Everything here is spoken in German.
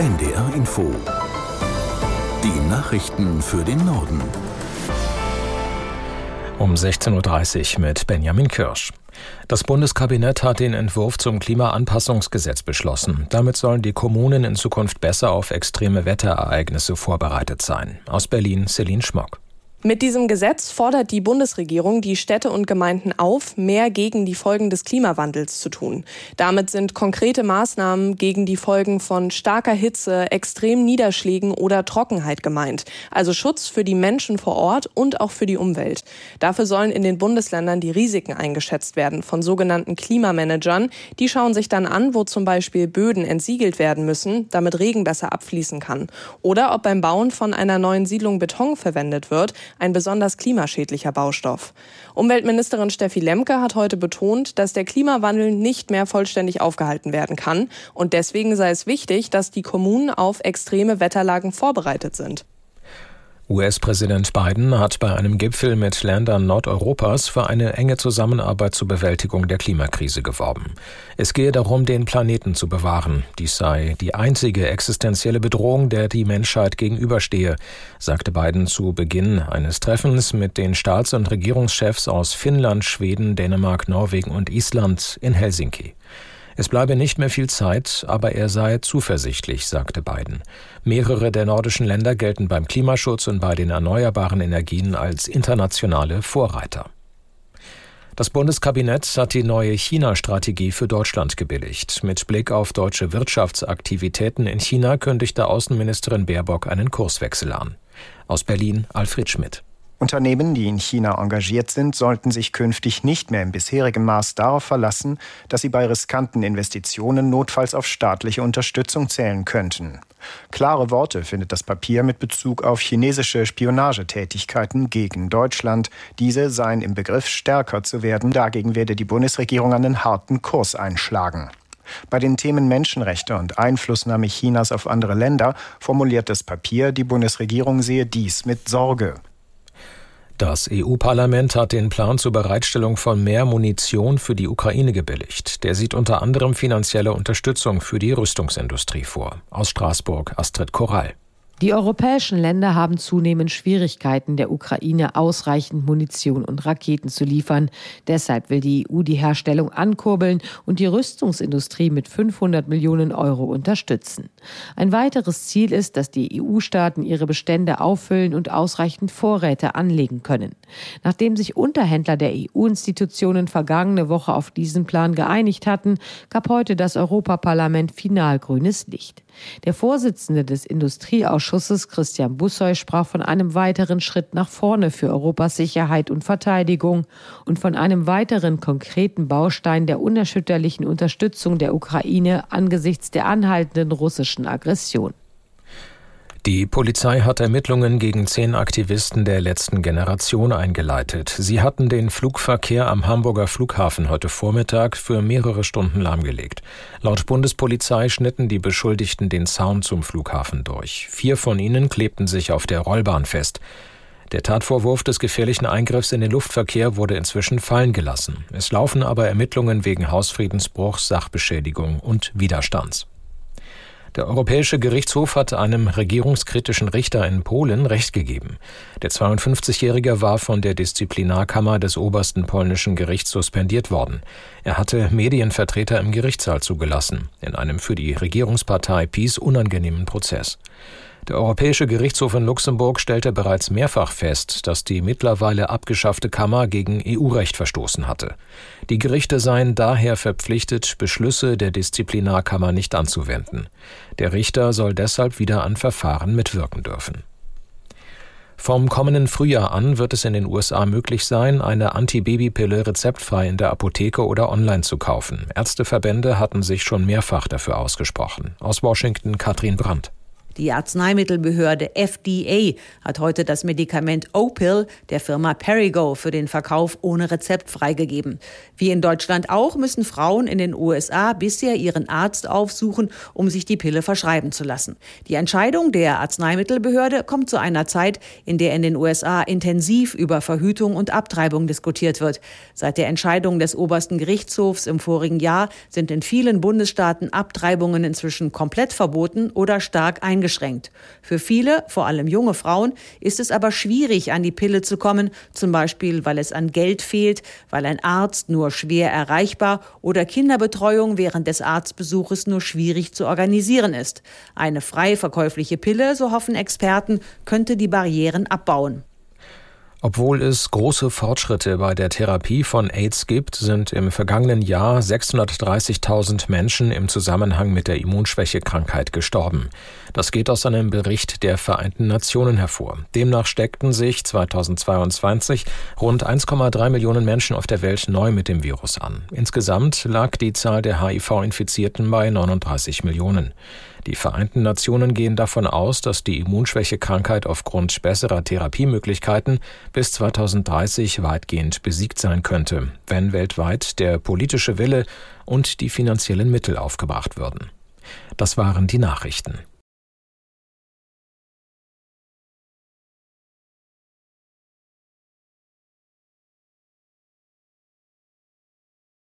NDR Info. Die Nachrichten für den Norden. Um 16.30 Uhr mit Benjamin Kirsch. Das Bundeskabinett hat den Entwurf zum Klimaanpassungsgesetz beschlossen. Damit sollen die Kommunen in Zukunft besser auf extreme Wetterereignisse vorbereitet sein. Aus Berlin Celine Schmock. Mit diesem Gesetz fordert die Bundesregierung die Städte und Gemeinden auf, mehr gegen die Folgen des Klimawandels zu tun. Damit sind konkrete Maßnahmen gegen die Folgen von starker Hitze, extremen Niederschlägen oder Trockenheit gemeint. Also Schutz für die Menschen vor Ort und auch für die Umwelt. Dafür sollen in den Bundesländern die Risiken eingeschätzt werden von sogenannten Klimamanagern. Die schauen sich dann an, wo zum Beispiel Böden entsiegelt werden müssen, damit Regen besser abfließen kann. Oder ob beim Bauen von einer neuen Siedlung Beton verwendet wird, ein besonders klimaschädlicher Baustoff. Umweltministerin Steffi Lemke hat heute betont, dass der Klimawandel nicht mehr vollständig aufgehalten werden kann und deswegen sei es wichtig, dass die Kommunen auf extreme Wetterlagen vorbereitet sind. US-Präsident Biden hat bei einem Gipfel mit Ländern Nordeuropas für eine enge Zusammenarbeit zur Bewältigung der Klimakrise geworben. Es gehe darum, den Planeten zu bewahren. Dies sei die einzige existenzielle Bedrohung, der die Menschheit gegenüberstehe, sagte Biden zu Beginn eines Treffens mit den Staats- und Regierungschefs aus Finnland, Schweden, Dänemark, Norwegen und Island in Helsinki. Es bleibe nicht mehr viel Zeit, aber er sei zuversichtlich, sagte Biden. Mehrere der nordischen Länder gelten beim Klimaschutz und bei den erneuerbaren Energien als internationale Vorreiter. Das Bundeskabinett hat die neue China-Strategie für Deutschland gebilligt. Mit Blick auf deutsche Wirtschaftsaktivitäten in China kündigte Außenministerin Baerbock einen Kurswechsel an. Aus Berlin Alfred Schmidt. Unternehmen, die in China engagiert sind, sollten sich künftig nicht mehr im bisherigen Maß darauf verlassen, dass sie bei riskanten Investitionen notfalls auf staatliche Unterstützung zählen könnten. Klare Worte findet das Papier mit Bezug auf chinesische Spionagetätigkeiten gegen Deutschland. Diese seien im Begriff stärker zu werden. Dagegen werde die Bundesregierung einen harten Kurs einschlagen. Bei den Themen Menschenrechte und Einflussnahme Chinas auf andere Länder formuliert das Papier, die Bundesregierung sehe dies mit Sorge. Das EU-Parlament hat den Plan zur Bereitstellung von mehr Munition für die Ukraine gebilligt. Der sieht unter anderem finanzielle Unterstützung für die Rüstungsindustrie vor. Aus Straßburg Astrid Korall. Die europäischen Länder haben zunehmend Schwierigkeiten, der Ukraine ausreichend Munition und Raketen zu liefern. Deshalb will die EU die Herstellung ankurbeln und die Rüstungsindustrie mit 500 Millionen Euro unterstützen. Ein weiteres Ziel ist, dass die EU-Staaten ihre Bestände auffüllen und ausreichend Vorräte anlegen können. Nachdem sich Unterhändler der EU-Institutionen vergangene Woche auf diesen Plan geeinigt hatten, gab heute das Europaparlament final grünes Licht. Der Vorsitzende des Industrieausschusses, Christian Bussoy, sprach von einem weiteren Schritt nach vorne für Europas Sicherheit und Verteidigung und von einem weiteren konkreten Baustein der unerschütterlichen Unterstützung der Ukraine angesichts der anhaltenden russischen Aggression. Die Polizei hat Ermittlungen gegen zehn Aktivisten der letzten Generation eingeleitet. Sie hatten den Flugverkehr am Hamburger Flughafen heute Vormittag für mehrere Stunden lahmgelegt. Laut Bundespolizei schnitten die Beschuldigten den Zaun zum Flughafen durch. Vier von ihnen klebten sich auf der Rollbahn fest. Der Tatvorwurf des gefährlichen Eingriffs in den Luftverkehr wurde inzwischen fallen gelassen. Es laufen aber Ermittlungen wegen Hausfriedensbruchs, Sachbeschädigung und Widerstands. Der Europäische Gerichtshof hat einem regierungskritischen Richter in Polen Recht gegeben. Der 52-Jährige war von der Disziplinarkammer des obersten polnischen Gerichts suspendiert worden. Er hatte Medienvertreter im Gerichtssaal zugelassen, in einem für die Regierungspartei PiS unangenehmen Prozess. Der Europäische Gerichtshof in Luxemburg stellte bereits mehrfach fest, dass die mittlerweile abgeschaffte Kammer gegen EU-Recht verstoßen hatte. Die Gerichte seien daher verpflichtet, Beschlüsse der Disziplinarkammer nicht anzuwenden. Der Richter soll deshalb wieder an Verfahren mitwirken dürfen. Vom kommenden Frühjahr an wird es in den USA möglich sein, eine Antibabypille rezeptfrei in der Apotheke oder online zu kaufen. Ärzteverbände hatten sich schon mehrfach dafür ausgesprochen. Aus Washington Katrin Brandt. Die Arzneimittelbehörde FDA hat heute das Medikament Opil der Firma Perigo für den Verkauf ohne Rezept freigegeben. Wie in Deutschland auch müssen Frauen in den USA bisher ihren Arzt aufsuchen, um sich die Pille verschreiben zu lassen. Die Entscheidung der Arzneimittelbehörde kommt zu einer Zeit, in der in den USA intensiv über Verhütung und Abtreibung diskutiert wird. Seit der Entscheidung des obersten Gerichtshofs im vorigen Jahr sind in vielen Bundesstaaten Abtreibungen inzwischen komplett verboten oder stark eingeschränkt eingeschränkt. Für viele, vor allem junge Frauen, ist es aber schwierig, an die Pille zu kommen, zum Beispiel weil es an Geld fehlt, weil ein Arzt nur schwer erreichbar oder Kinderbetreuung während des Arztbesuches nur schwierig zu organisieren ist. Eine frei verkäufliche Pille, so hoffen Experten, könnte die Barrieren abbauen. Obwohl es große Fortschritte bei der Therapie von AIDS gibt, sind im vergangenen Jahr 630.000 Menschen im Zusammenhang mit der Immunschwächekrankheit gestorben. Das geht aus einem Bericht der Vereinten Nationen hervor. Demnach steckten sich 2022 rund 1,3 Millionen Menschen auf der Welt neu mit dem Virus an. Insgesamt lag die Zahl der HIV-Infizierten bei 39 Millionen. Die Vereinten Nationen gehen davon aus, dass die Immunschwächekrankheit aufgrund besserer Therapiemöglichkeiten bis 2030 weitgehend besiegt sein könnte, wenn weltweit der politische Wille und die finanziellen Mittel aufgebracht würden. Das waren die Nachrichten.